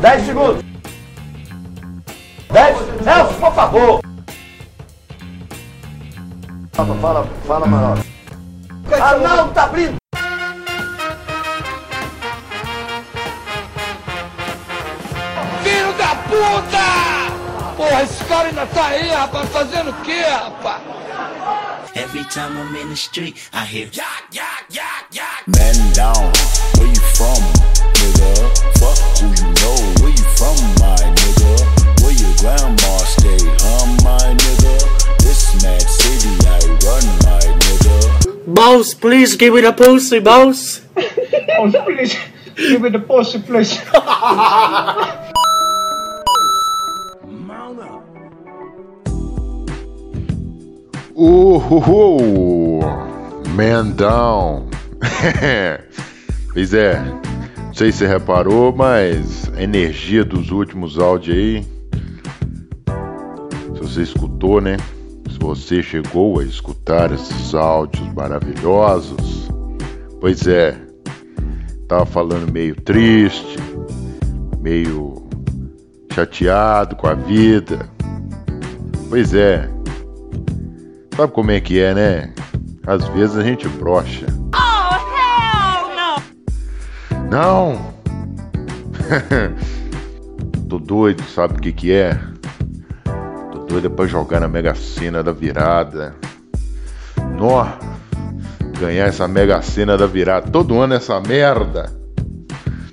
10 segundos. 10. Nelson, por favor. Fala, fala, fala, maior. Ah, não, tá abrindo. Filho da puta! Porra, esse cara ainda tá aí, rapaz, fazendo o quê, rapaz? Every time I'm in the street, I hear yak, yak, yak, yak. Man down, Boss, please give me the pussy, boss. Oh, please, give me the pussy, please. Uhul! Man down! pois é, não sei se você reparou, mas a energia dos últimos áudios aí. Se você escutou, né? Você chegou a escutar esses áudios maravilhosos, pois é, tava falando meio triste, meio chateado com a vida. Pois é, Sabe como é que é, né? Às vezes a gente brocha. Oh, hell no! Não! Tô doido, sabe o que que é? Tô doido pra jogar na Mega Sena da virada. Nó! Ganhar essa Mega Sena da virada. Todo ano essa merda.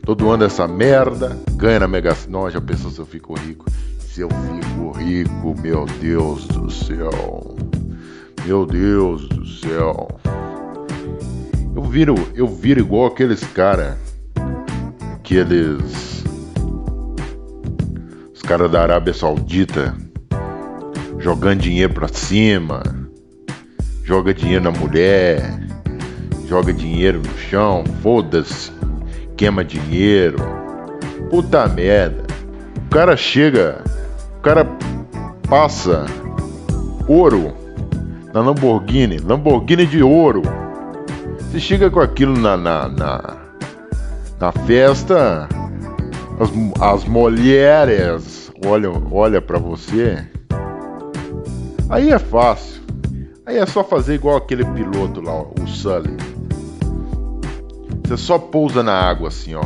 Todo ano essa merda. Ganha na Mega Sena. Não, já pensou se eu fico rico? Se eu fico rico, meu Deus do céu. Meu Deus do céu. Eu viro, eu viro igual aqueles cara, aqueles os caras da Arábia Saudita jogando dinheiro pra cima, joga dinheiro na mulher, joga dinheiro no chão, foda-se, queima dinheiro. Puta merda. O cara chega, o cara passa ouro na Lamborghini, Lamborghini de ouro. Você chega com aquilo na, na, na, na festa, as, as mulheres olham olha para você. Aí é fácil. Aí é só fazer igual aquele piloto lá, o Sully. Você só pousa na água assim, ó.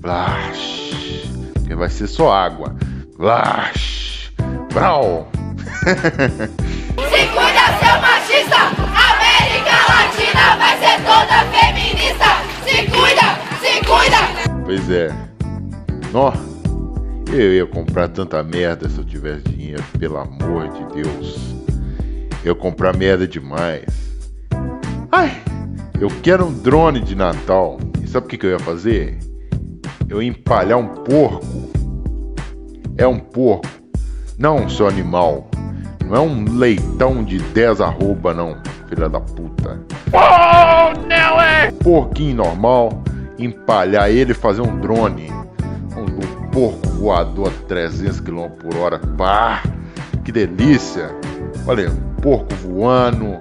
Flash. Porque vai ser só água. Flash. Brau. Eu ia comprar tanta merda se eu tivesse dinheiro, pelo amor de Deus. Eu ia comprar merda demais. Ai, eu quero um drone de Natal. E sabe o que, que eu ia fazer? Eu ia empalhar um porco. É um porco, não seu animal. Não é um leitão de 10 arroba, não, filha da puta. Oh, não é! Porquinho normal, empalhar ele e fazer um drone. Um, um porco voador a 300 km por hora. Pá! Que delícia! Olha, um porco voando,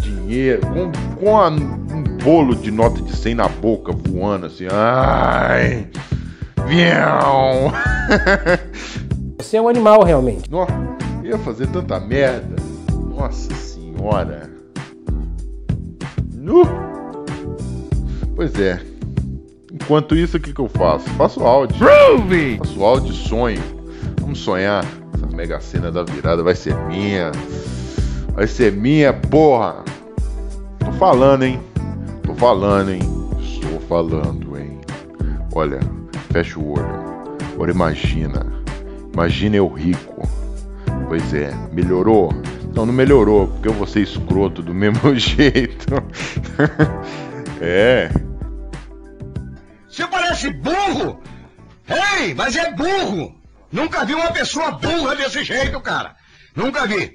dinheiro, com, com a- um bolo de nota de 100 na boca voando assim. Ai! Vião! Você é um animal, realmente. Nossa, eu ia fazer tanta merda. Nossa senhora. Nu. Pois é. Enquanto isso, o que, que eu faço? Faço áudio. Groovy! Faço áudio e sonho. Vamos sonhar. Essa mega cena da virada vai ser minha. Vai ser minha, porra. Tô falando, hein? Tô falando, hein? Estou falando, hein? Olha, fecha o olho. Agora imagina. Imagina eu rico. Pois é, melhorou? Não, não melhorou, porque eu vou ser escroto do mesmo jeito. é, Você parece burro! Ei, mas é burro! Nunca vi uma pessoa burra desse jeito, cara! Nunca vi!